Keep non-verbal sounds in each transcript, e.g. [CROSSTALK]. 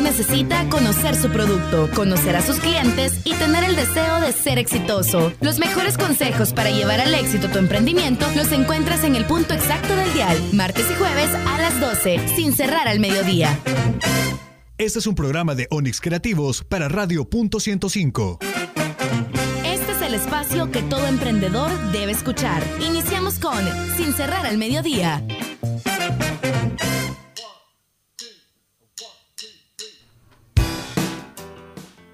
emprendedor necesita conocer su producto, conocer a sus clientes y tener el deseo de ser exitoso. Los mejores consejos para llevar al éxito tu emprendimiento los encuentras en el punto exacto del dial, martes y jueves a las 12, sin cerrar al mediodía. Este es un programa de Onix Creativos para Radio Punto 105. Este es el espacio que todo emprendedor debe escuchar. Iniciamos con Sin cerrar al mediodía.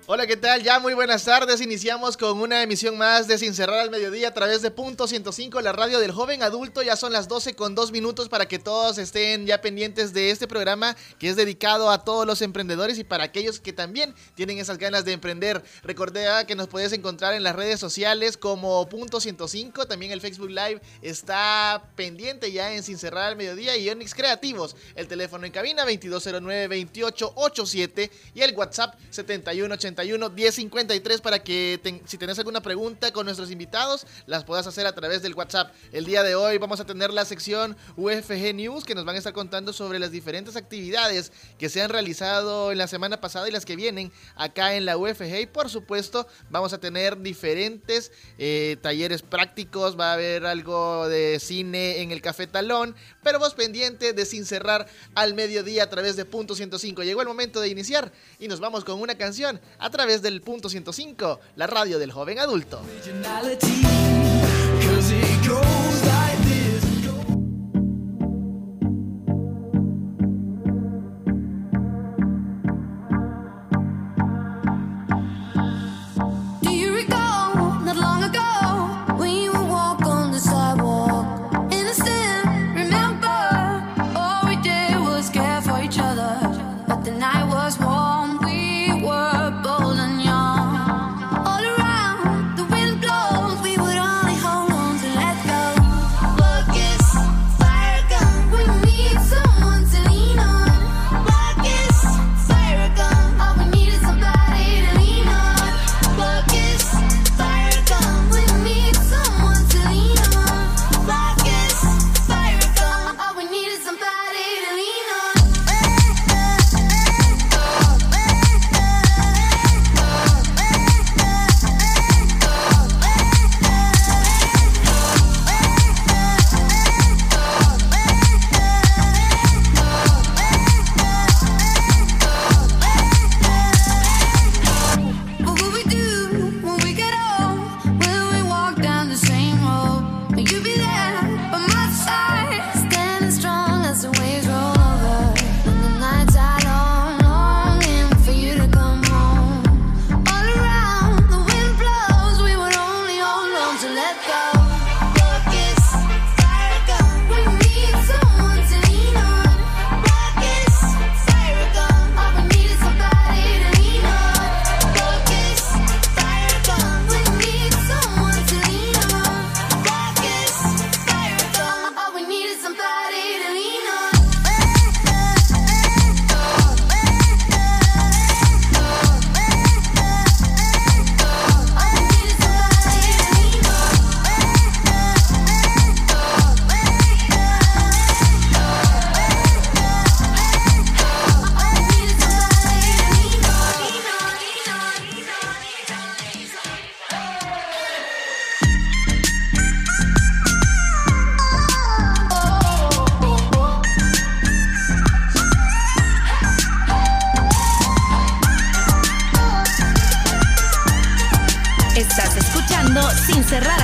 Hola, ¿qué tal? Ya muy buenas tardes. Iniciamos con una emisión más de Sin Cerrar al Mediodía a través de Punto 105, la radio del joven adulto. Ya son las 12 con dos minutos para que todos estén ya pendientes de este programa que es dedicado a todos los emprendedores y para aquellos que también tienen esas ganas de emprender. Recordé que nos puedes encontrar en las redes sociales como Punto 105. También el Facebook Live está pendiente ya en Sin Cerrar al Mediodía y Onix Creativos. El teléfono en cabina 2209-2887 y el WhatsApp 7180 1053 para que si tenés alguna pregunta con nuestros invitados, las puedas hacer a través del WhatsApp. El día de hoy vamos a tener la sección UFG News que nos van a estar contando sobre las diferentes actividades que se han realizado en la semana pasada y las que vienen acá en la UFG. Y por supuesto, vamos a tener diferentes eh, talleres prácticos, va a haber algo de cine en el Café Talón, pero vos pendiente de sin cerrar al mediodía a través de Punto 105. Llegó el momento de iniciar y nos vamos con una canción través del punto 105, la radio del joven adulto.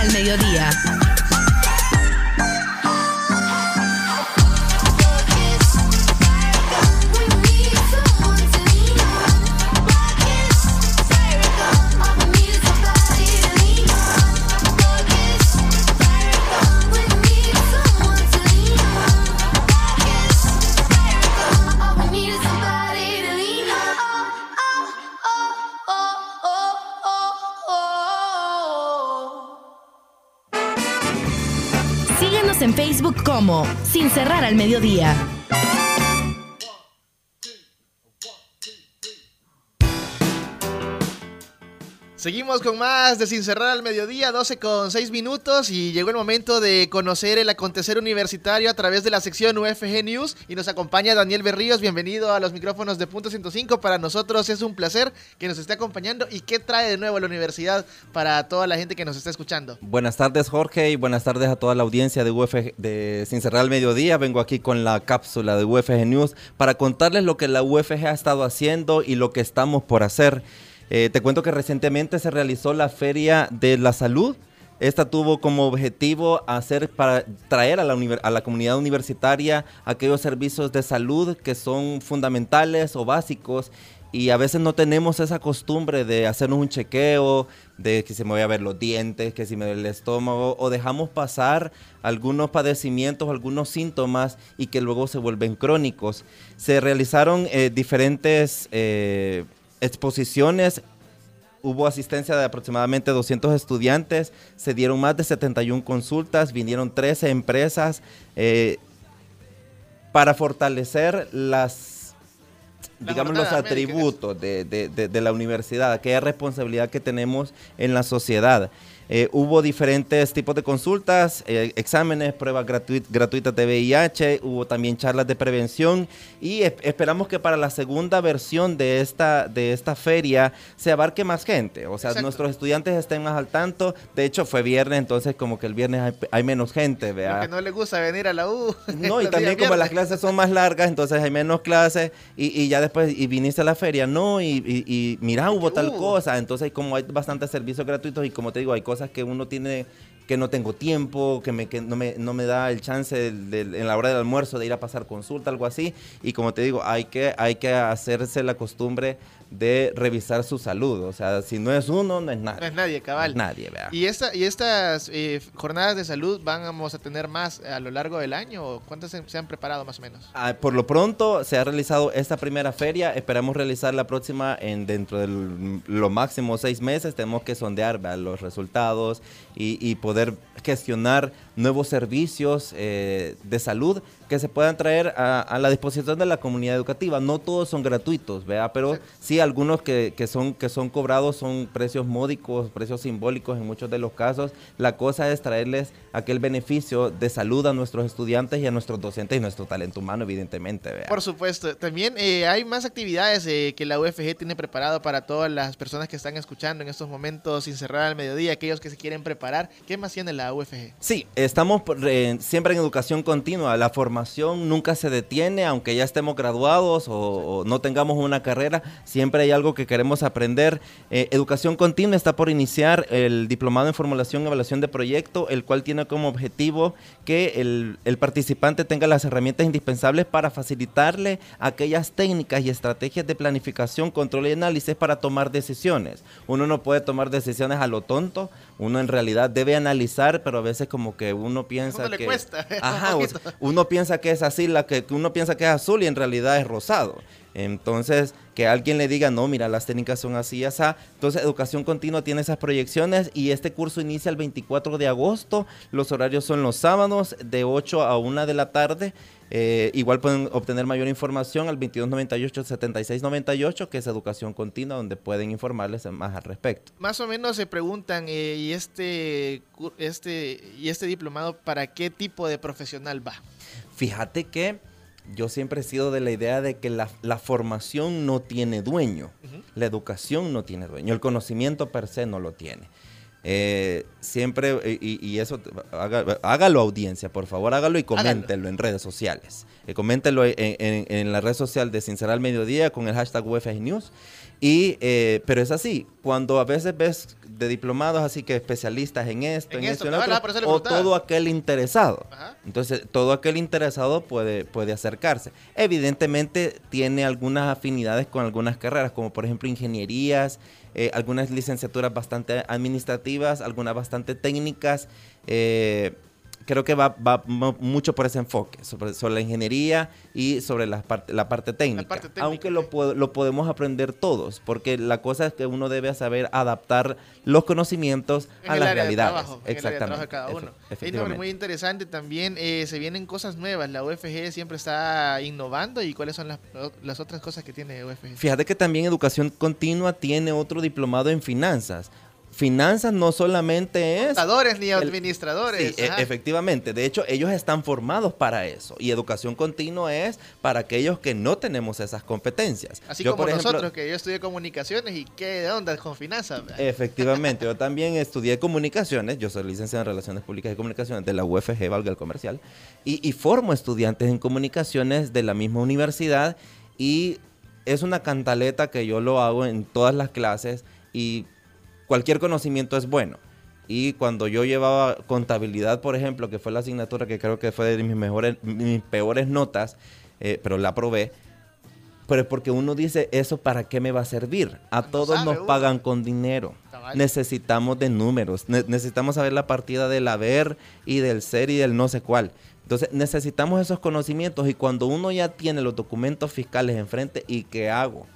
al mediodía. Cerrar al mediodía. Seguimos con más de Sin Cerrar al Mediodía, 12 con 6 minutos y llegó el momento de conocer el acontecer universitario a través de la sección UFG News y nos acompaña Daniel Berríos, bienvenido a los micrófonos de Punto 105, para nosotros es un placer que nos esté acompañando y qué trae de nuevo la universidad para toda la gente que nos está escuchando. Buenas tardes Jorge y buenas tardes a toda la audiencia de UFG de Mediodía, vengo aquí con la cápsula de UFG News para contarles lo que la UFG ha estado haciendo y lo que estamos por hacer. Eh, te cuento que recientemente se realizó la Feria de la Salud. Esta tuvo como objetivo hacer para traer a la, comunidad universitaria aquellos servicios de salud que son fundamentales o básicos y a veces no tenemos esa costumbre de hacernos un chequeo, de que se me voy a ver los dientes, que si me duele el estómago, o dejamos pasar algunos padecimientos, algunos síntomas y que luego se vuelven crónicos. Se realizaron eh, diferentes... Eh, exposiciones hubo asistencia de aproximadamente 200 estudiantes, se dieron más de 71 consultas, vinieron 13 empresas eh, para fortalecer las, digamos, los atributos de, de, la universidad, aquella responsabilidad que tenemos en la sociedad. Eh, hubo diferentes tipos de consultas, eh, exámenes, pruebas gratuitas de VIH, hubo también charlas de prevención y esperamos que para la segunda versión de esta, de esta feria se abarque más gente, o sea, nuestros estudiantes estén más al tanto. De hecho, fue viernes, entonces como que el viernes hay, menos gente, vea. Porque no le gusta venir a la U. [LAUGHS] No, y [LAUGHS] también como las clases son más largas, entonces hay menos clases y, ya después, y viniste a la feria, no, y, y mira, hubo tal cosa, entonces como hay bastantes servicios gratuitos y como te digo, hay cosas que uno tiene que no tengo tiempo, que, me, que no, me, no me da el chance en la hora del almuerzo de ir a pasar consulta, algo así. Y como te digo, hay que, hay que hacerse la costumbre de revisar su salud. O sea, si no es uno, no es nadie. No es nadie, cabal. nadie, vea. ¿Y, esta, y estas eh, jornadas de salud vamos a tener más a lo largo del año? ¿Cuántas se, han preparado más o menos? Ah, por lo pronto se ha realizado esta primera feria. Esperamos realizar la próxima en dentro de lo máximo seis meses. Tenemos que sondear los resultados y, y poder gestionar nuevos servicios eh, de salud que se puedan traer a, la disposición de la comunidad educativa. No todos son gratuitos, ¿vea? pero sí, algunos que, son, que son cobrados son precios módicos, precios simbólicos en muchos de los casos. La cosa es traerles aquel beneficio de salud a nuestros estudiantes y a nuestros docentes y nuestro talento humano, evidentemente. ¿vea? Por supuesto. También eh, hay más actividades eh, que la UFG tiene preparado para todas las personas que están escuchando en estos momentos sin cerrar al mediodía, aquellos que se quieren preparar. ¿Qué más tiene la UFG? Sí, estamos siempre en educación continua. La formación nunca se detiene, aunque ya estemos graduados o, no tengamos una carrera, siempre hay algo que queremos aprender. Eh, educación continua está por iniciar el diplomado en formulación y evaluación de proyecto, el cual tiene como objetivo que el, el participante tenga las herramientas indispensables para facilitarle aquellas técnicas y estrategias de planificación, control y análisis para tomar decisiones. Uno no puede tomar decisiones a lo tonto, uno en realidad debe analizar, pero a veces como que uno piensa que... cuesta. [LAUGHS] Ajá, uno piensa que es así, la que, uno piensa que es azul y en realidad es rosado. Entonces, que alguien le diga, no, mira, las técnicas son así y así. Entonces, Educación Continua tiene esas proyecciones y este curso inicia el 24 de agosto. Los horarios son los sábados de 8 a 1 de la tarde. Eh, igual pueden obtener mayor información al 2298-7698, que es Educación Continua, donde pueden informarles más al respecto. Más o menos se preguntan, eh, ¿y, este, este, ¿y este diplomado para qué tipo de profesional va? Fíjate que yo siempre he sido de la idea de que la, formación no tiene dueño, la educación no tiene dueño, el conocimiento per se no lo tiene. Eh, siempre, y, eso, hágalo audiencia, por favor, hágalo y coméntenlo en redes sociales. Eh, coméntenlo en, la red social de Sinceral Mediodía con el hashtag UFG News. Y, eh, pero es así, cuando a veces ves de diplomados así que especialistas en esto, en, esto, en otro, o todo aquel interesado. Entonces, todo aquel interesado puede, puede acercarse. Evidentemente tiene algunas afinidades con algunas carreras, como por ejemplo ingenierías, eh, algunas licenciaturas bastante administrativas, algunas bastante técnicas. Eh, creo que va, va mucho por ese enfoque, sobre, sobre la ingeniería y sobre la parte, la parte técnica. aunque lo, lo podemos aprender todos, porque la cosa es que uno debe saber adaptar los conocimientos a las realidades. Exactamente. cada uno. muy interesante también. Eh, se vienen cosas nuevas. La UFG siempre está innovando. ¿Y cuáles son las, las otras cosas que tiene UFG? Fíjate que también Educación Continua tiene otro diplomado en finanzas finanzas no solamente es... Contadores ni administradores. Sí, e, efectivamente. De hecho, ellos están formados para eso. Y educación continua es para aquellos que no tenemos esas competencias. Así como nosotros, que yo estudié comunicaciones y qué onda con finanzas. Efectivamente. yo [LAUGHS] también estudié comunicaciones. Yo soy licenciado en Relaciones Públicas y Comunicaciones de la UFG, valga el comercial. Y, y formo estudiantes en comunicaciones de la misma universidad. Y es una cantaleta que yo lo hago en todas las clases. Y cualquier conocimiento es bueno. Y cuando yo llevaba contabilidad, por ejemplo, que fue la asignatura que creo que fue de mis mejores, mis peores notas, eh, pero la aprobé, pero es porque uno dice, ¿eso para qué me va a servir? A todos nos pagan con dinero. Necesitamos de números, necesitamos saber la partida del haber y del ser y del no sé cuál. Entonces necesitamos esos conocimientos y cuando uno ya tiene los documentos fiscales enfrente, ¿y qué hago?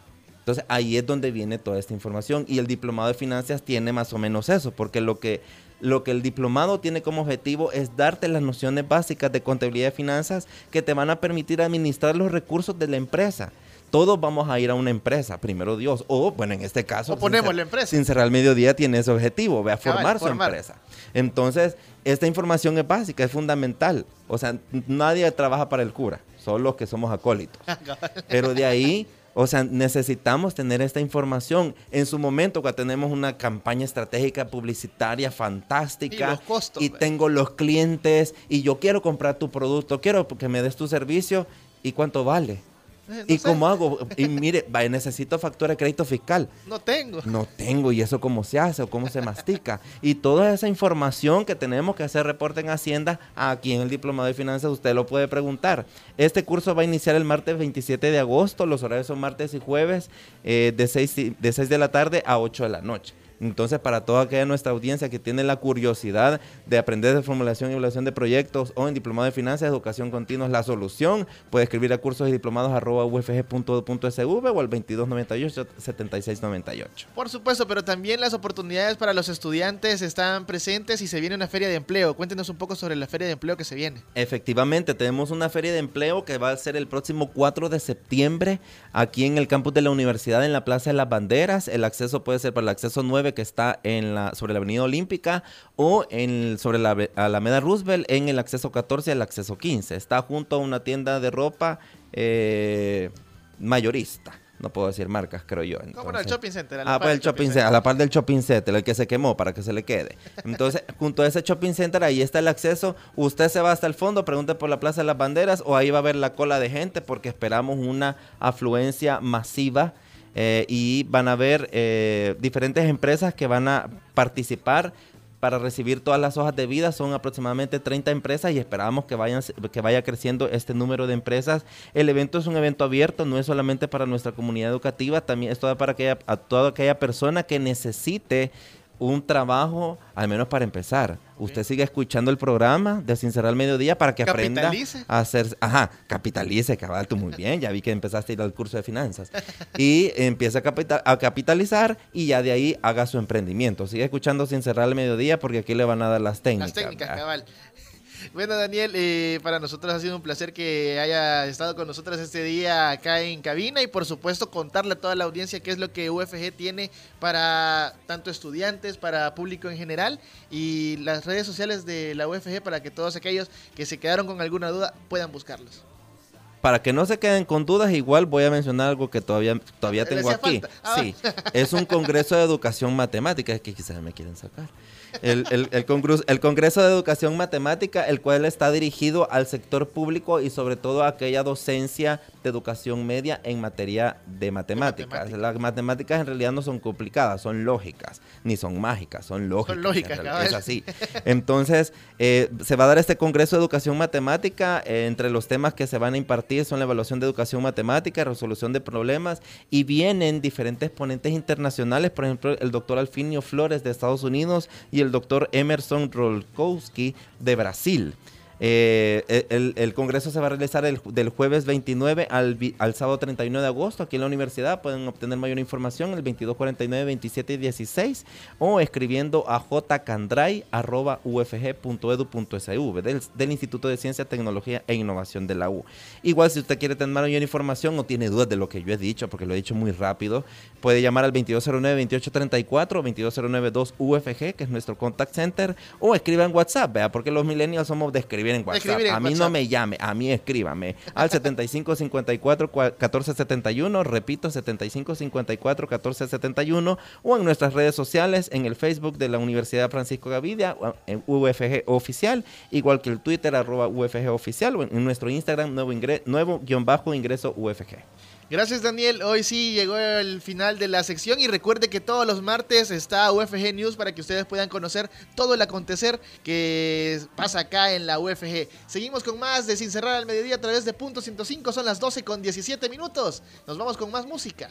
Entonces ahí es donde viene toda esta información y el diplomado de finanzas tiene más o menos eso, porque lo que, lo que el diplomado tiene como objetivo es darte las nociones básicas de contabilidad de finanzas que te van a permitir administrar los recursos de la empresa todos vamos a ir a una empresa, primero Dios, o bueno, en este caso, o ponemos la empresa. Sin cerrar el mediodía tiene ese objetivo, ve a formar su empresa. Entonces, esta información es básica, es fundamental. O sea, nadie trabaja para el cura, solo los que somos acólitos. [LAUGHS] Pero de ahí o sea, necesitamos tener esta información. En su momento, cuando tenemos una campaña estratégica publicitaria fantástica y, tengo los clientes y yo quiero comprar tu producto, quiero que me des tu servicio, ¿y cuánto vale? Eh, ¿Y cómo hago? Y [LAUGHS] mire, necesito factura de crédito fiscal. No tengo. No tengo. ¿Y eso cómo se hace o cómo se mastica? y toda esa información que tenemos que hacer reporte en Hacienda, aquí en el Diplomado de Finanzas usted lo puede preguntar. Este curso va a iniciar el martes 27 de agosto. Los horarios son martes y jueves eh, de, 6, de 6 de la tarde a 8 de la noche. Entonces, para toda aquella nuestra audiencia que tiene la curiosidad de aprender de formulación y evaluación de proyectos o en diplomado de finanzas, educación continua es la solución. Puede escribir a cursos y diplomados arroba o al 2298-7698. Por supuesto, pero también las oportunidades para los estudiantes están presentes y se viene una feria de empleo. Cuéntenos un poco sobre la feria de empleo que se viene. Efectivamente, tenemos una feria de empleo que va a ser el próximo 4 de septiembre aquí en el campus de la universidad en la Plaza de las Banderas. El acceso puede ser para el acceso 9 que está en la, sobre la Avenida Olímpica o en, sobre la Alameda Roosevelt en el acceso 14 y el acceso 15. Está junto a una tienda de ropa eh, mayorista. No puedo decir marcas, creo yo. ¿Cómo no? El shopping center. A la ah, pues el shopping center, a la par del shopping center, el que se quemó para que se le quede. Entonces, [LAUGHS] junto a ese shopping center, ahí está el acceso. Usted se va hasta el fondo, pregunte por la Plaza de las Banderas o ahí va a ver la cola de gente porque esperamos una afluencia masiva eh, y van a haber eh, diferentes empresas que van a participar para recibir todas las hojas de vida. Son aproximadamente 30 empresas y esperamos que, vayan, que vaya creciendo este número de empresas. El evento es un evento abierto, no es solamente para nuestra comunidad educativa, también es toda para aquella, a toda aquella persona que necesite un trabajo, al menos para empezar. Usted sigue escuchando el programa de Sincerar al Mediodía para que aprenda a hacer, ajá, capitalice, cabal, tú muy bien, ya vi que empezaste a ir al curso de finanzas. [LAUGHS] Y empieza a, a capitalizar y ya de ahí haga su emprendimiento. Sigue escuchando Sincerar al Mediodía porque aquí le van a dar las técnicas. Las técnicas, cabal. Bueno, Daniel, eh, para nosotros ha sido un placer que haya estado con nosotros este día acá en cabina y por supuesto contarle a toda la audiencia qué es lo que UFG tiene para tanto estudiantes, para público en general y las redes sociales de la UFG para que todos aquellos que se quedaron con alguna duda puedan buscarlos para que no se queden con dudas, igual voy a mencionar algo que todavía, todavía tengo aquí. Ah. Sí, [LAUGHS] es un congreso de educación matemática, que quizás me quieren sacar el, el, el, Congreso, de Educación Matemática, el cual está dirigido al sector público y sobre todo a aquella docencia de educación media en materia de matemáticas. Las matemáticas en realidad no son complicadas, son lógicas, ni son mágicas, son lógicas. Son lógicas, Es así. Entonces, eh, se va a dar este Congreso de Educación Matemática. Eh, entre los temas que se van a impartir son la evaluación de educación matemática, resolución de problemas y vienen diferentes ponentes internacionales, por ejemplo, el doctor Alfinio Flores de Estados Unidos y el doctor Emerson Rolkowski de Brasil. Eh, el, el, Congreso se va a realizar el, del jueves 29 al, al, sábado 31 de agosto aquí en la universidad. Pueden obtener mayor información el 2249 27 y 16 o escribiendo a jcandray.ufg.edu.sv del, del Instituto de Ciencia, Tecnología e Innovación de la U. Igual si usted quiere tener mayor información o tiene dudas de lo que yo he dicho, porque lo he dicho muy rápido, puede llamar al 2209-2834 o 2209-2UFG, que es nuestro contact center, o escriba en WhatsApp, porque los millennials somos de escribir en WhatsApp. a mí no me llame, a mí escríbame. Al 7554-1471, repito, 7554-1471, o en nuestras redes sociales, en el Facebook de la Universidad Francisco Gavidia, en UFG Oficial, igual que el Twitter, arroba UFG Oficial, o en nuestro Instagram, nuevo, nuevo guion bajo ingreso UFG. Gracias Daniel, hoy sí llegó el final de la sección y recuerde que todos los martes está UFG News para que ustedes puedan conocer todo el acontecer que pasa acá en la UFG. Seguimos con más de Sin Cerrar al Mediodía a través de Punto 105, son las 12 con 17 minutos. Nos vamos con más música.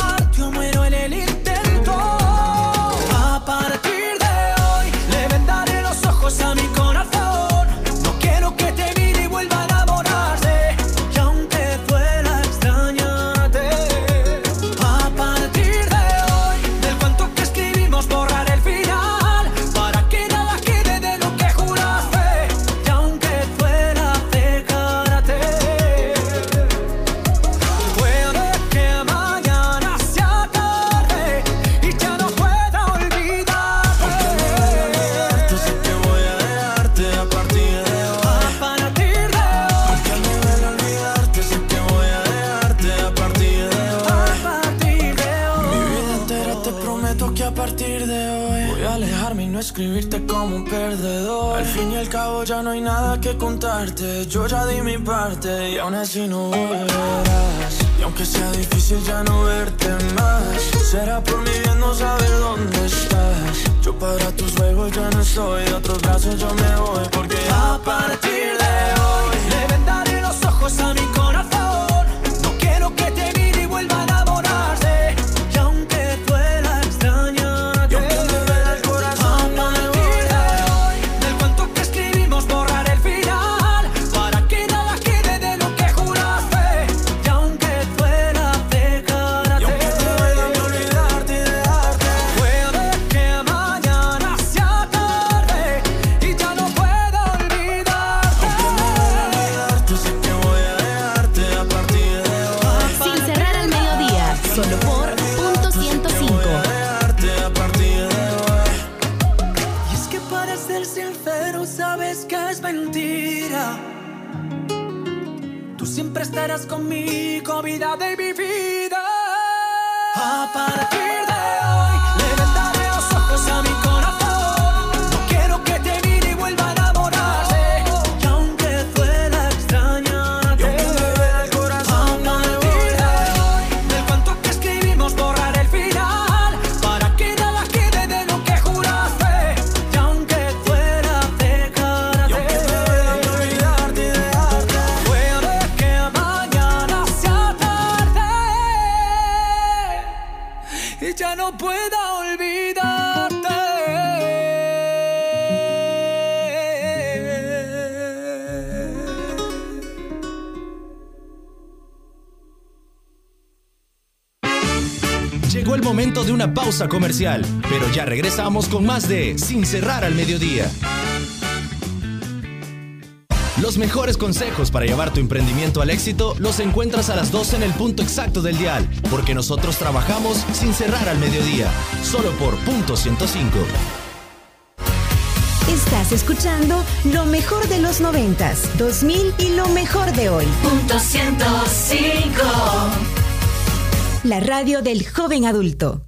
y aún así no volverás. Y aunque sea difícil ya no verte más, será por mi bien no saber dónde estás. Yo para tus juegos ya no estoy, de otros brazos yo me voy porque A partir siempre estarás conmigo, vida de mi una pausa comercial, pero ya regresamos con más de Sin cerrar al mediodía. Los mejores consejos para llevar tu emprendimiento al éxito los encuentras a las 12 en el punto exacto del dial, porque nosotros trabajamos sin cerrar al mediodía, solo por punto 105. Estás escuchando lo mejor de los noventas, 2000 y lo mejor de hoy. Punto 105. la radio del joven adulto.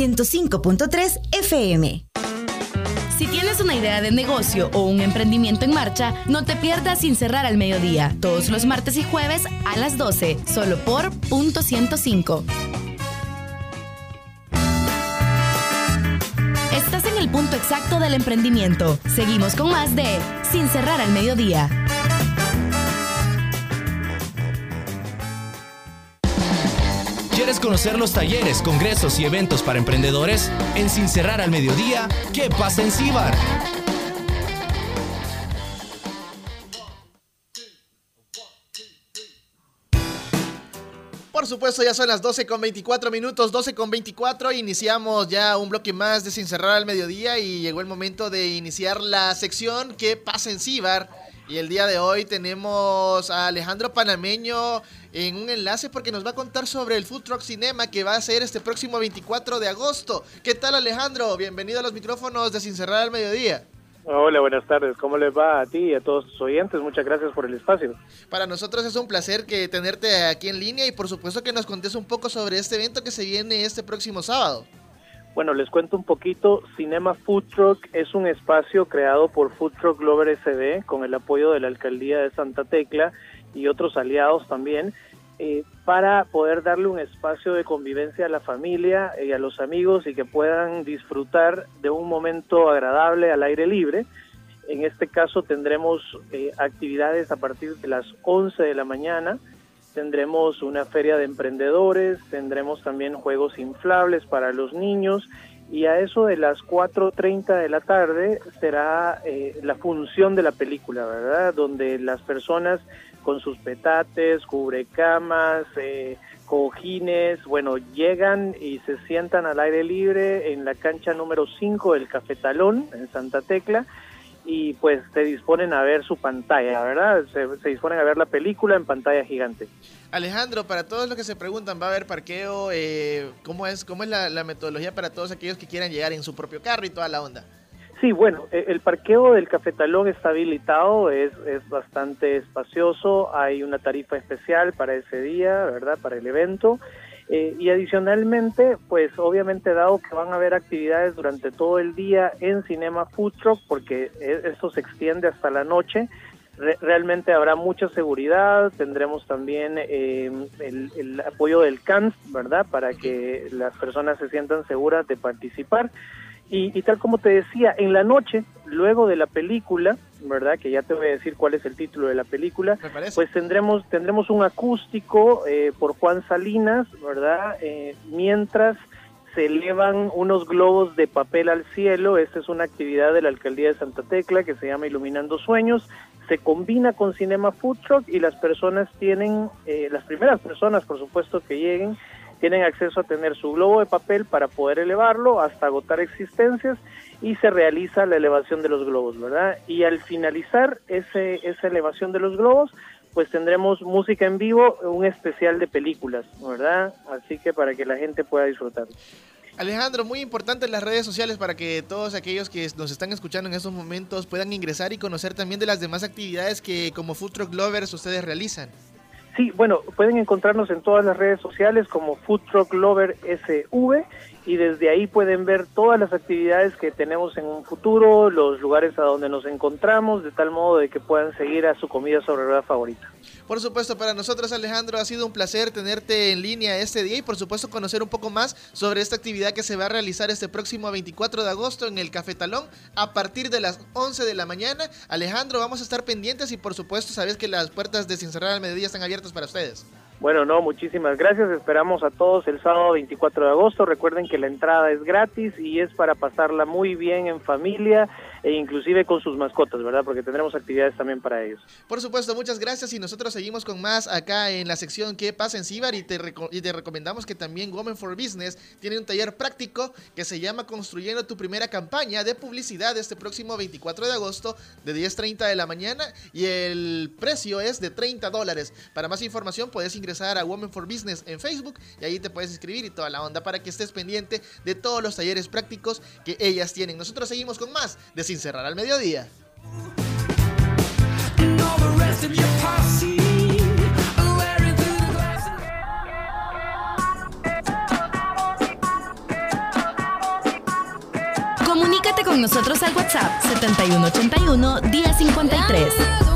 105.3 FM. Si tienes una idea de negocio o un emprendimiento en marcha, no te pierdas sin cerrar al mediodía, todos los martes y jueves a las 12, solo por punto 105. Estás en el punto exacto del emprendimiento. Seguimos con más de Sin cerrar al mediodía. ¿Quieres conocer los talleres, congresos y eventos para emprendedores? En Sin Cerrar al Mediodía, ¿qué pasa en Cibar? Por supuesto, ya son las 12 con 24 minutos, 12 con 24. Iniciamos ya un bloque más de Sin Cerrar al Mediodía y llegó el momento de iniciar la sección ¿Qué pasa en Cibar? Y el día de hoy tenemos a Alejandro Panameño en un enlace porque nos va a contar sobre el Food Truck Cinema que va a ser este próximo 24 de agosto. ¿Qué tal Alejandro? Bienvenido a los micrófonos de Sin Cerrar al Mediodía. Hola, buenas tardes. ¿Cómo les va a ti y a todos tus oyentes? Muchas gracias por el espacio. Para nosotros es un placer que tenerte aquí en línea y por supuesto que nos contes un poco sobre este evento que se viene este próximo sábado. Bueno, les cuento un poquito. Cinema Food Truck es un espacio creado por Food Truck Glover SD con el apoyo de la Alcaldía de Santa Tecla y otros aliados también eh, para poder darle un espacio de convivencia a la familia y a los amigos y que puedan disfrutar de un momento agradable al aire libre. En este caso tendremos eh, actividades a partir de las 11 de la mañana, tendremos una feria de emprendedores, tendremos también juegos inflables para los niños y a eso de las 4.30 de la tarde será eh, la función de la película, ¿verdad? Donde las personas con sus petates, cubrecamas, eh, cojines, bueno, llegan y se sientan al aire libre en la cancha número 5 del Cafetalón, en Santa Tecla, y pues se disponen a ver su pantalla, ¿verdad? Se, se disponen a ver la película en pantalla gigante. Alejandro, para todos los que se preguntan, ¿va a haber parqueo? Eh, ¿Cómo es, cómo es la, la metodología para todos aquellos que quieran llegar en su propio carro y toda la onda? Sí, bueno, e- el parqueo del Cafetalón está habilitado, es, es bastante espacioso, hay una tarifa especial para ese día, ¿verdad? Para el evento. Eh, y adicionalmente, pues obviamente dado que van a haber actividades durante todo el día en Cinema Food Truck, porque e- esto se extiende hasta la noche, re- realmente habrá mucha seguridad, tendremos también eh, el, el apoyo del CANS, ¿verdad? Para que las personas se sientan seguras de participar. Y, y tal como te decía, en la noche, luego de la película, ¿verdad? Que ya te voy a decir cuál es el título de la película, pues tendremos tendremos un acústico eh, por Juan Salinas, ¿verdad? Eh, mientras se elevan unos globos de papel al cielo. Esta es una actividad de la alcaldía de Santa Tecla que se llama Iluminando Sueños. Se combina con Cinema Food Truck y las personas tienen, eh, las primeras personas, por supuesto, que lleguen, tienen acceso a tener su globo de papel para poder elevarlo hasta agotar existencias y se realiza la elevación de los globos, ¿verdad? Y al finalizar ese, esa elevación de los globos, pues tendremos música en vivo, un especial de películas, ¿verdad? Así que para que la gente pueda disfrutar. Alejandro, muy importante las redes sociales para que todos aquellos que nos están escuchando en estos momentos puedan ingresar y conocer también de las demás actividades que como Food Truck Lovers ustedes realizan. Sí, bueno, pueden encontrarnos en todas las redes sociales como Food Truck Lover SV y desde ahí pueden ver todas las actividades que tenemos en un futuro, los lugares a donde nos encontramos, de tal modo de que puedan seguir a su comida sobre rueda favorita. Por supuesto, para nosotros Alejandro ha sido un placer tenerte en línea este día y por supuesto conocer un poco más sobre esta actividad que se va a realizar este próximo 24 de agosto en el Café Talón a partir de las 11 de la mañana. Alejandro, vamos a estar pendientes y por supuesto sabes que las puertas de Sin Cerrar al Mediodía están abiertas para ustedes. Bueno, no, muchísimas gracias. Esperamos a todos el sábado 24 de agosto. Recuerden que la entrada es gratis y es para pasarla muy bien en familia e inclusive con sus mascotas, ¿verdad? Porque tendremos actividades también para ellos. Por supuesto, muchas gracias y nosotros seguimos con más acá en la sección ¿Qué pasa en Cibar? Y te, y te recomendamos que también Women for Business tiene un taller práctico que se llama Construyendo tu primera campaña de publicidad este próximo 24 de agosto de 10.30 de la mañana y el precio es de 30 dólares. Para más información puedes ingresar a Women for Business en Facebook y ahí te puedes inscribir y toda la onda para que estés pendiente de todos los talleres prácticos que ellas tienen. Nosotros seguimos con más Sin Cerrar al Mediodía. Comunícate con nosotros al WhatsApp 7181 1053.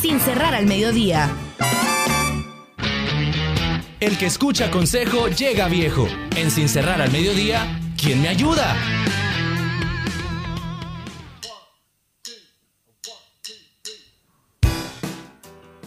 Sin cerrar al mediodía. El que escucha consejo llega viejo. En Sin cerrar al mediodía, ¿quién me ayuda?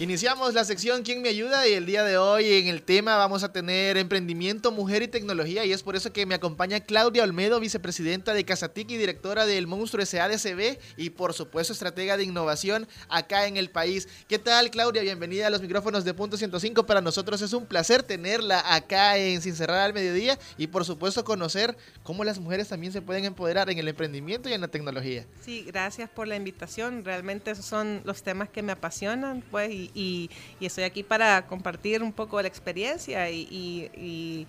Iniciamos la sección ¿Quién me ayuda? Y el día de hoy en el tema vamos a tener emprendimiento, mujer y tecnología. Y es por eso que me acompaña Claudia Olmedo, vicepresidenta de Casatic y directora del Monstruo SADCB y por supuesto estratega de innovación acá en el país. ¿Qué tal Claudia? Bienvenida a los micrófonos de Punto 105. Para nosotros es un placer tenerla acá en Sin Cerrar al Mediodía y por supuesto conocer cómo las mujeres también se pueden empoderar en el emprendimiento y en la tecnología. Sí, gracias por la invitación. Realmente esos son los temas que me apasionan, pues, y y, estoy aquí para compartir un poco la experiencia y,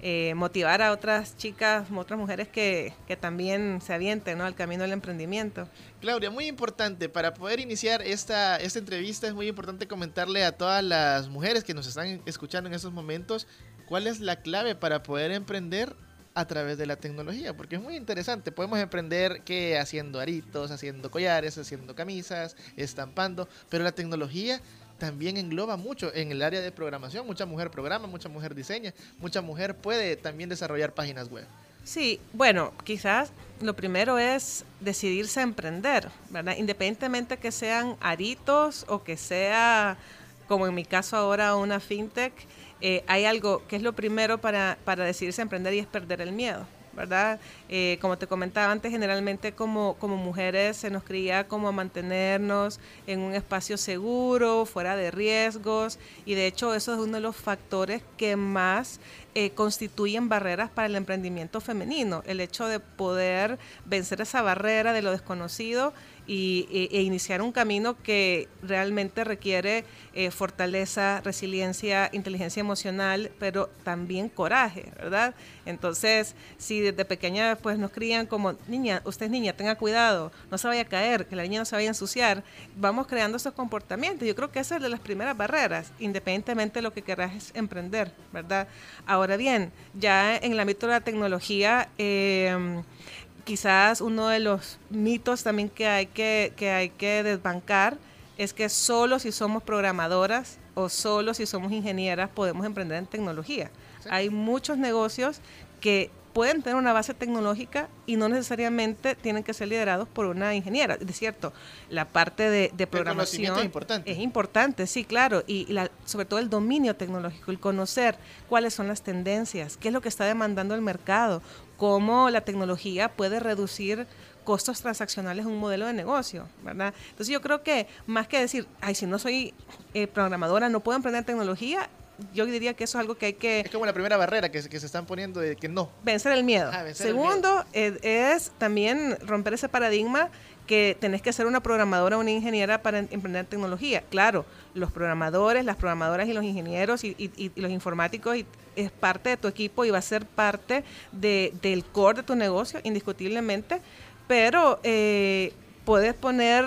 eh, motivar a otras chicas, otras mujeres que, también se avienten al camino del emprendimiento. Claudia, muy importante, para poder iniciar esta, esta entrevista es muy importante comentarle a todas las mujeres que nos están escuchando en estos momentos cuál es la clave para poder emprender a través de la tecnología, porque es muy interesante. Podemos emprender que haciendo aritos, haciendo collares, haciendo camisas, estampando, pero la tecnología también engloba mucho en el área de programación. Mucha mujer programa, mucha mujer diseña, mucha mujer puede también desarrollar páginas web. Sí, bueno, quizás lo primero es decidirse a emprender, ¿verdad? Independientemente que sean aritos o que sea, como en mi caso ahora, una fintech, eh, hay algo que es lo primero para, para decidirse a emprender y es perder el miedo. ¿Verdad? Eh, como te comentaba antes, generalmente como, como mujeres se nos cría como a mantenernos en un espacio seguro, fuera de riesgos, y de hecho eso es uno de los factores que más eh, constituyen barreras para el emprendimiento femenino, el hecho de poder vencer esa barrera de lo desconocido y, e, e, iniciar un camino que realmente requiere eh, fortaleza, resiliencia, inteligencia emocional, pero también coraje, ¿verdad? Entonces, si desde pequeña pues nos crían como, niña, usted es niña, tenga cuidado, no se vaya a caer, que la niña no se vaya a ensuciar, vamos creando esos comportamientos. Yo creo que esa es de las primeras barreras, independientemente de lo que querás emprender, ¿verdad? Ahora bien, ya en el ámbito de la tecnología, eh, quizás uno de los mitos también que hay que, que hay que desbancar es que solo si somos programadoras o solo si somos ingenieras podemos emprender en tecnología. Hay muchos negocios que pueden tener una base tecnológica y no necesariamente tienen que ser liderados por una ingeniera. Es cierto, la parte de, programación es importante. Es importante, sí, claro, y la, sobre todo el dominio tecnológico, el conocer cuáles son las tendencias, qué es lo que está demandando el mercado, cómo la tecnología puede reducir costos transaccionales en un modelo de negocio, ¿verdad? Entonces yo creo que más que decir, ay, si no soy eh, programadora, no puedo emprender tecnología, yo diría que eso es algo que hay que... Es como la primera barrera que, que se están poniendo de que no. Vencer el miedo. Ah, Segundo, Es, también romper ese paradigma que tenés que ser una programadora o una ingeniera para emprender tecnología. Claro, los programadores, las programadoras y los ingenieros y, los informáticos es parte de tu equipo y va a ser parte de, del core de tu negocio, indiscutiblemente, pero eh, puedes poner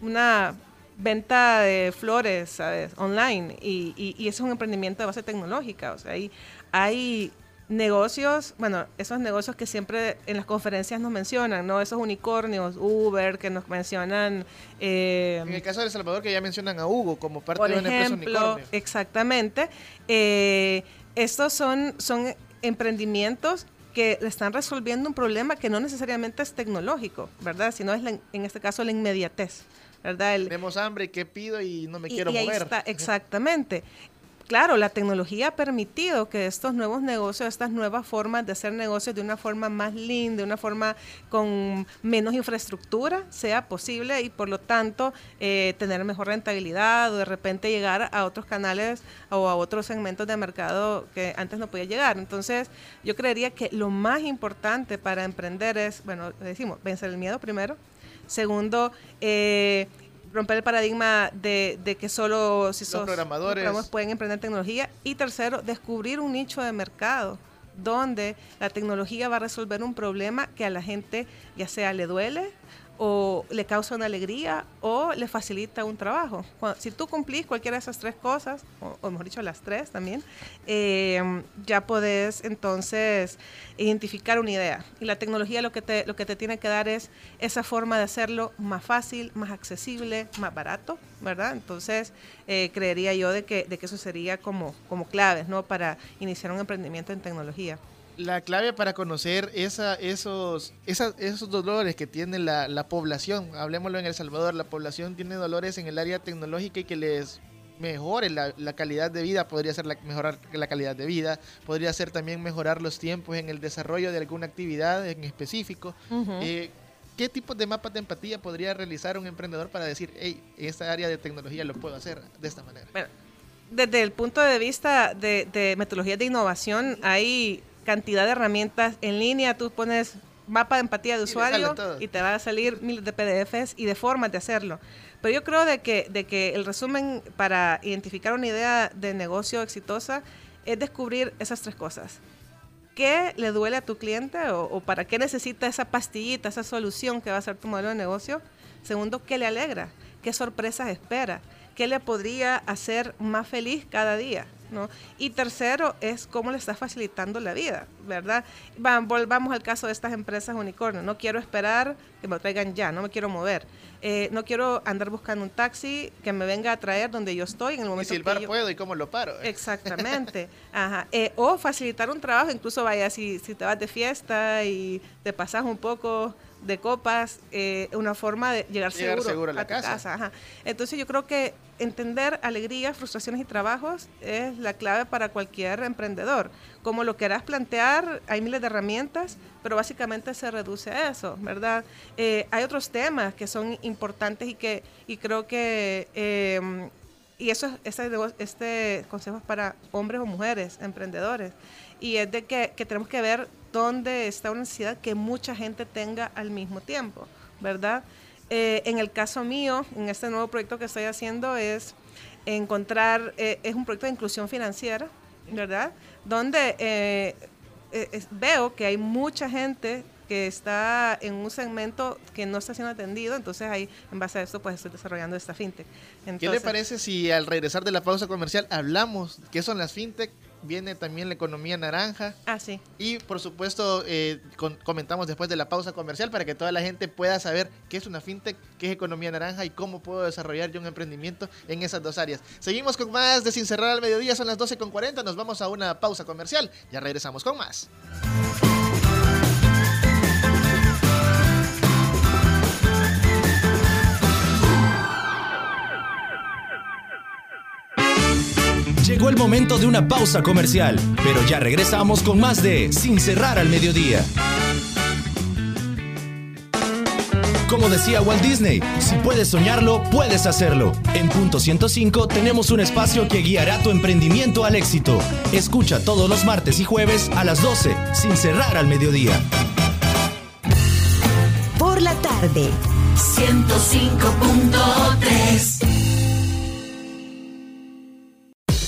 una venta de flores. Online. Y, eso es un emprendimiento de base tecnológica. O sea, hay, hay negocios, bueno, esos negocios que siempre en las conferencias nos mencionan, ¿no? Esos unicornios, Uber, que nos mencionan... Eh, en el caso de El Salvador, que ya mencionan a Hugo como parte de una empresa unicornio. Exactamente. Eh, estos son, son emprendimientos que están resolviendo un problema que no necesariamente es tecnológico, ¿verdad? Sino es, en este caso, la inmediatez. ¿verdad? Tenemos hambre, ¿qué pido y no me quiero mover? Está, [LAUGHS] exactamente. Claro, la tecnología ha permitido que estos nuevos negocios, estas nuevas formas de hacer negocios de una forma más linda, de una forma con menos infraestructura, sea posible y por lo tanto eh, tener mejor rentabilidad o de repente llegar a otros canales o a otros segmentos de mercado que antes no podía llegar. Entonces, yo creería que lo más importante para emprender es, bueno, decimos, vencer el miedo primero, Segundo, eh, romper el paradigma de, que solo si sos programadores pueden emprender tecnología. Y tercero, descubrir un nicho de mercado donde la tecnología va a resolver un problema que a la gente ya sea le duele o le causa una alegría o le facilita un trabajo. si tú cumplís cualquiera de esas tres cosas, o, mejor dicho las tres también, eh, ya podés entonces identificar una idea. Y la tecnología lo que, te, lo que te tiene que dar es esa forma de hacerlo más fácil, más accesible, más barato, ¿verdad? Entonces, eh, creería yo de que, de que eso sería como, como claves, ¿no? Para iniciar un emprendimiento en tecnología. La clave para conocer esa, esos, esos dolores que tiene la, la población, hablemoslo en El Salvador, la población tiene dolores en el área tecnológica y que les mejore la, la calidad de vida, podría ser la, mejorar la calidad de vida, podría ser también mejorar los tiempos en el desarrollo de alguna actividad en específico. Eh, ¿Qué tipos de mapas de empatía podría realizar un emprendedor para decir, hey, esta área de tecnología lo puedo hacer de esta manera? Bueno, desde el punto de vista de, de metodologías de innovación, hay cantidad de herramientas en línea. Tú pones mapa de empatía de usuario todo. y te va a salir miles de PDFs y de formas de hacerlo. Pero yo creo de que, de que el resumen para identificar una idea de negocio exitosa es descubrir esas tres cosas. ¿Qué le duele a tu cliente o, o para qué necesita esa pastillita, esa solución que va a ser tu modelo de negocio? Segundo, ¿qué le alegra? ¿Qué sorpresas espera? ¿Qué le podría hacer más feliz cada día? ¿No? Y tercero es cómo le estás facilitando la vida, ¿verdad? Va- volvamos al caso de estas empresas unicornio. No quiero esperar que me traigan ya, no me quiero mover. Eh, no quiero andar buscando un taxi que me venga a traer donde yo estoy en el Y momento que silbar yo- puedo y cómo lo paro. [LAUGHS] Exactamente. Ajá. Eh, o facilitar un trabajo, incluso vaya, si, si te vas de fiesta y te pasas un poco de copas, eh, una forma de llegar, Llegar seguro, seguro a la casa. Ajá. Entonces yo creo que entender alegrías, frustraciones y trabajos es la clave para cualquier emprendedor. Como lo quieras plantear, hay miles de herramientas, pero básicamente se reduce a eso, ¿verdad? Eh, hay otros temas que son importantes y que y creo que eh, y eso es, este, este consejo es para hombres o mujeres, emprendedores. Y es de que, que tenemos que ver dónde está una necesidad que mucha gente tenga al mismo tiempo, ¿verdad? Eh, en el caso mío, en este nuevo proyecto que estoy haciendo, es encontrar, eh, es un proyecto de inclusión financiera, ¿verdad? Donde eh, es- veo que hay mucha gente que está en un segmento que no está siendo atendido, entonces ahí, en base a esto, pues estoy desarrollando esta fintech. ¿Qué le parece si al regresar de la pausa comercial hablamos qué son las fintech? Viene también la economía naranja. Ah, sí. Y por supuesto, eh, con- comentamos después de la pausa comercial para que toda la gente pueda saber qué es una fintech, qué es economía naranja y cómo puedo desarrollar yo un emprendimiento en esas dos áreas. Seguimos con más de Sin Cerrar al Mediodía, son las 12.40, nos vamos a una pausa comercial. Ya regresamos con más. Llegó el momento de una pausa comercial, pero ya regresamos con más de Sin cerrar al mediodía. Como decía Walt Disney, si puedes soñarlo, puedes hacerlo. En Punto 105 tenemos un espacio que guiará tu emprendimiento al éxito. Escucha todos los martes y jueves a las 12, sin cerrar al mediodía. Por la tarde. 105.3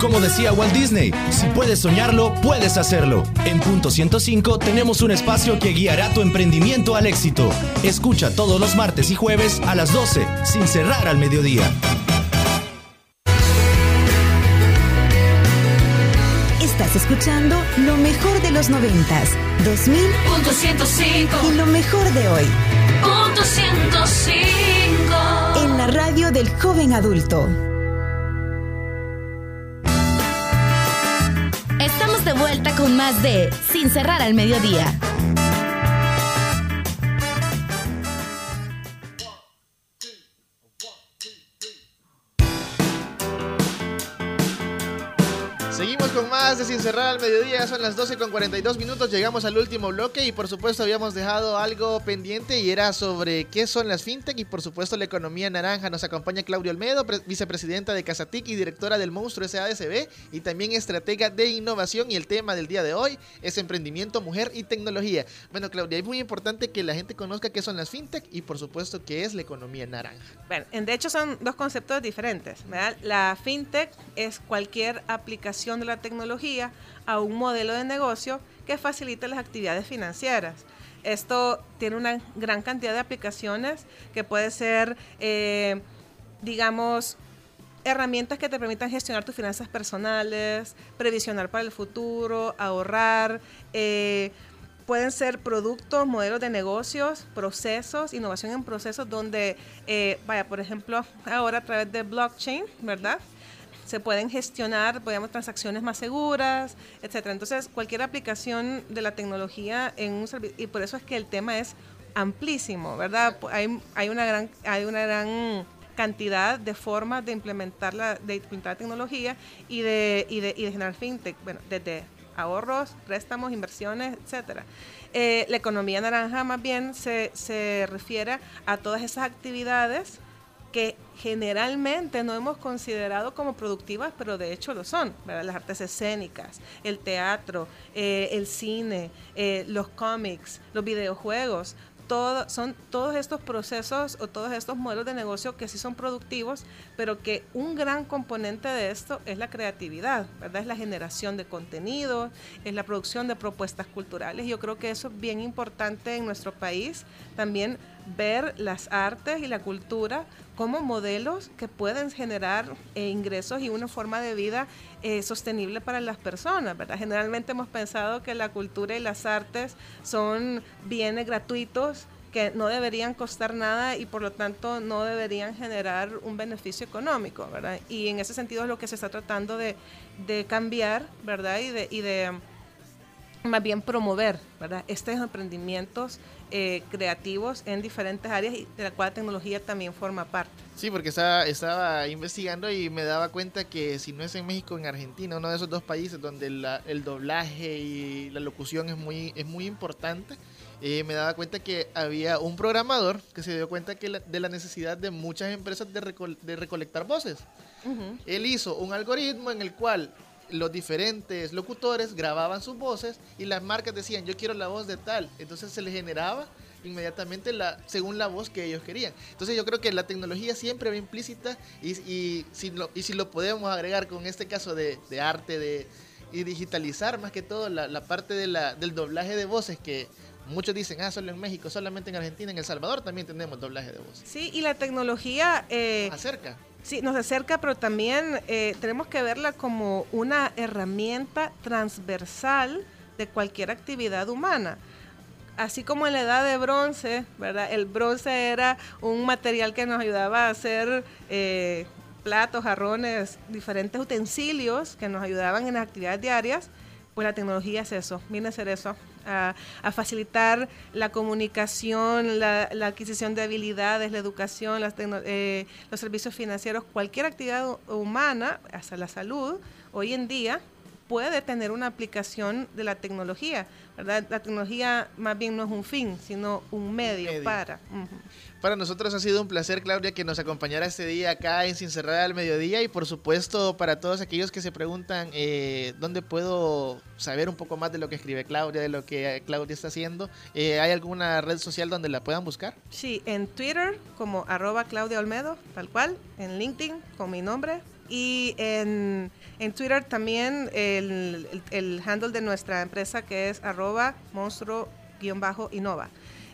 Como decía Walt Disney, si puedes soñarlo, puedes hacerlo. En Punto 105 tenemos un espacio que guiará tu emprendimiento al éxito. Escucha todos los martes y jueves a las 12, sin cerrar al mediodía. Estás escuchando lo mejor de los noventas, 2000 Punto 105 y lo mejor de hoy Punto 105 en la radio del joven adulto. De vuelta con más de Sin cerrar al mediodía. Seguimos con más de Sin Cerrar al Mediodía, son las 12 con 42 minutos, llegamos al último bloque y por supuesto habíamos dejado algo pendiente y era sobre qué son las fintech y por supuesto la economía naranja. Nos acompaña Claudia Olmedo, pre- vicepresidenta de Casatic y directora del Monstruo SADCB y también estratega de innovación y el tema del día de hoy es emprendimiento, mujer y tecnología. Bueno Claudia, es muy importante que la gente conozca qué son las fintech y por supuesto qué es la economía naranja. Bueno, en- de hecho son dos conceptos diferentes. La fintech es cualquier aplicación de la tecnología a un modelo de negocio que facilite las actividades financieras. Esto tiene una gran cantidad de aplicaciones que puede ser, eh, digamos, herramientas que te permitan gestionar tus finanzas personales, previsionar para el futuro, ahorrar. eh, pueden ser productos, modelos de negocios, procesos, innovación en procesos donde, eh, vaya, por ejemplo, ahora a través de blockchain, ¿verdad? Se pueden gestionar, podemos transacciones más seguras, etcétera. Entonces, cualquier aplicación de la tecnología en un servicio, y por eso es que el tema es amplísimo, ¿verdad? Hay, hay una gran, hay una gran cantidad de formas de implementar la, de implementar la tecnología y de, y de, y de generar fintech, bueno, desde ahorros, préstamos, inversiones, etcétera. Eh, la economía naranja más bien se, se refiere a todas esas actividades que generalmente no hemos considerado como productivas, pero de hecho lo son. Las artes escénicas, el teatro, eh, el cine, eh, los cómics, los videojuegos, todo, son todos estos procesos o todos estos modelos de negocio que sí son productivos, pero que un gran componente de esto es la creatividad, ¿verdad? Es la generación de contenido, es la producción de propuestas culturales. Yo creo que eso es bien importante en nuestro país, también ver las artes y la cultura como modelos que pueden generar eh, ingresos y una forma de vida eh, sostenible para las personas, ¿verdad? Generalmente hemos pensado que la cultura y las artes son bienes gratuitos que no deberían costar nada y por lo tanto no deberían generar un beneficio económico, ¿verdad? Y en ese sentido es lo que se está tratando de, cambiar, ¿verdad? Y de, y de más bien promover, ¿verdad? Estos emprendimientos eh, creativos en diferentes áreas y de la cual la tecnología también forma parte. Sí, porque estaba, estaba investigando y me daba cuenta que si no es en México, en Argentina, uno de esos dos países donde la- el doblaje y la locución es muy, es muy importante, eh, me daba cuenta que había un programador que se dio cuenta que la- de la necesidad de muchas empresas de, recol- de recolectar voces. Él hizo un algoritmo en el cual los diferentes locutores grababan sus voces y las marcas decían, yo quiero la voz de tal. Entonces se le generaba inmediatamente la, según la voz que ellos querían. Entonces yo creo que la tecnología siempre va implícita y, y si, lo, y si lo podemos agregar con este caso de, de arte de, y digitalizar más que todo la, la parte de la, del doblaje de voces que muchos dicen, ah, solo en México, solamente en Argentina, en El Salvador también tenemos doblaje de voces. Sí, y la tecnología... eh, Acerca. Sí, nos acerca, pero también eh, tenemos que verla como una herramienta transversal de cualquier actividad humana. Así como en la edad de bronce, ¿verdad? El bronce era un material que nos ayudaba a hacer eh, platos, jarrones, diferentes utensilios que nos ayudaban en las actividades diarias. Pues la tecnología es eso, viene a ser eso, a, a facilitar la comunicación, la, adquisición de habilidades, la educación, las eh, los servicios financieros, cualquier actividad hu- humana, hasta la salud, hoy en día puede tener una aplicación de la tecnología, ¿verdad? La tecnología más bien no es un fin, sino un medio, medio. para. Para nosotros ha sido un placer, Claudia, que nos acompañara este día acá en Sin Cerrar al Mediodía y por supuesto para todos aquellos que se preguntan eh, dónde puedo saber un poco más de lo que escribe Claudia, de lo que Claudia está haciendo, eh, ¿hay alguna red social donde la puedan buscar? Sí, en Twitter como arroba Claudia Olmedo, tal cual, en LinkedIn con mi nombre y en, en Twitter también el, el- handle de nuestra empresa que es arroba monstruo-innova.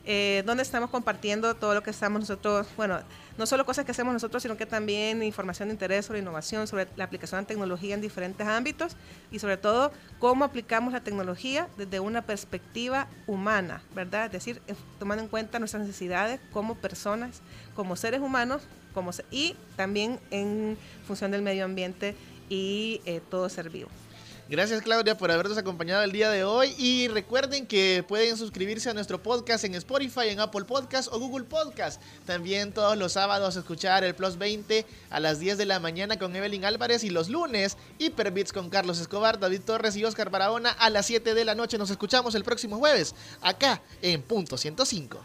eh, donde estamos compartiendo todo lo que estamos nosotros, bueno, no solo cosas que hacemos nosotros, sino que también información de interés sobre innovación, sobre la aplicación de tecnología en diferentes ámbitos y sobre todo cómo aplicamos la tecnología desde una perspectiva humana, ¿verdad? Es decir, tomando en cuenta nuestras necesidades como personas, como seres humanos como y también en función del medio ambiente y eh, todo ser vivo. Gracias Claudia por habernos acompañado el día de hoy y recuerden que pueden suscribirse a nuestro podcast en Spotify, en Apple Podcast o Google Podcast. También todos los sábados escuchar el Plus 20 a las 10 de la mañana con Evelyn Álvarez y los lunes Hyperbits con Carlos Escobar, David Torres y Oscar Barahona a las 7 de la noche. Nos escuchamos el próximo jueves acá en Punto 105.